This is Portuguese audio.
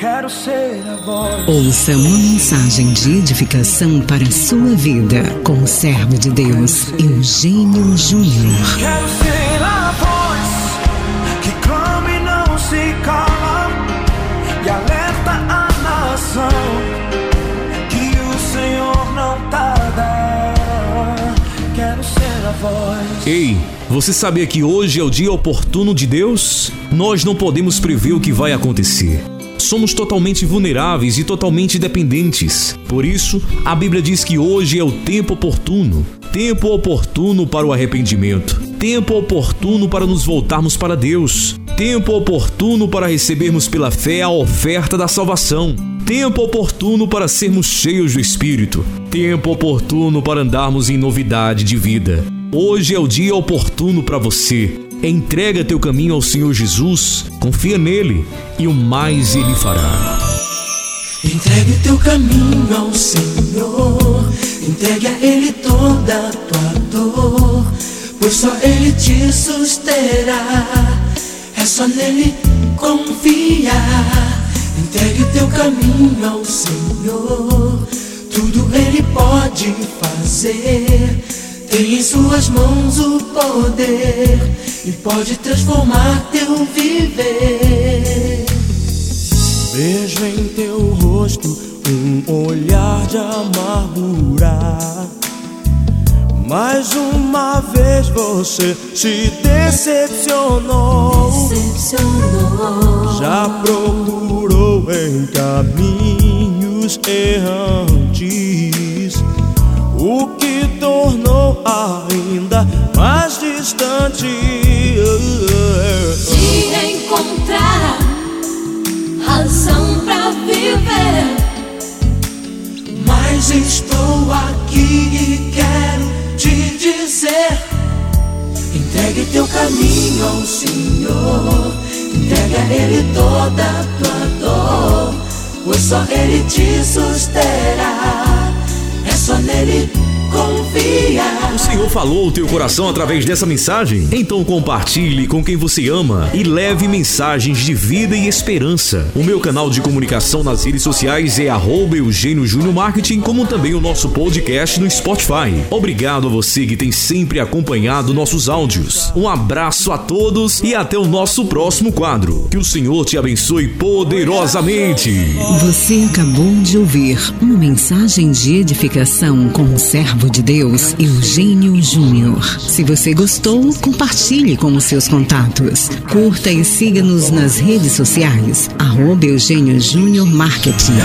quero ser a voz. Ouça uma mensagem de edificação para a sua vida com o servo de Deus, Eugênio Júnior. Quero ser a voz que clama e não se cala e alerta a nação que o Senhor não tarda. Quero ser a voz. Ei, você sabia que hoje é o dia oportuno de Deus? Nós não podemos prever o que vai acontecer. Somos totalmente vulneráveis e totalmente dependentes. Por isso, a Bíblia diz que hoje é o tempo oportuno. Tempo oportuno para o arrependimento, tempo oportuno para nos voltarmos para Deus, tempo oportuno para recebermos pela fé a oferta da salvação, tempo oportuno para sermos cheios do Espírito, tempo oportuno para andarmos em novidade de vida. Hoje é o dia oportuno para você. Entrega teu caminho ao Senhor Jesus, confia nele e o mais ele fará. Entregue teu caminho ao Senhor, entregue a Ele toda a tua dor, pois só Ele te susterá, é só nele confiar. Entregue teu caminho ao Senhor, tudo Ele pode fazer. Tem em suas mãos o poder e pode transformar teu viver. Vejo em teu rosto um olhar de amargura. Mais uma vez você se decepcionou. Decepcionou. Já procurou em caminhos distante. De encontrar razão pra viver. Mas estou aqui e quero te dizer: entregue teu caminho ao Senhor, entregue a Ele toda a tua dor, pois só Ele te susterá, é só nele confiar. Senhor falou o teu coração através dessa mensagem? Então compartilhe com quem você ama e leve mensagens de vida e esperança. O meu canal de comunicação nas redes sociais é arroba Eugênio Júnior Marketing, como também o nosso podcast no Spotify. Obrigado a você que tem sempre acompanhado nossos áudios. Um abraço a todos e até o nosso próximo quadro. Que o Senhor te abençoe poderosamente. Você acabou de ouvir uma mensagem de edificação com o servo de Deus, Eugênio Júnior. Se você gostou, compartilhe com os seus contatos. Curta e siga-nos nas redes sociais. Arroba Eugênio Júnior Marketing.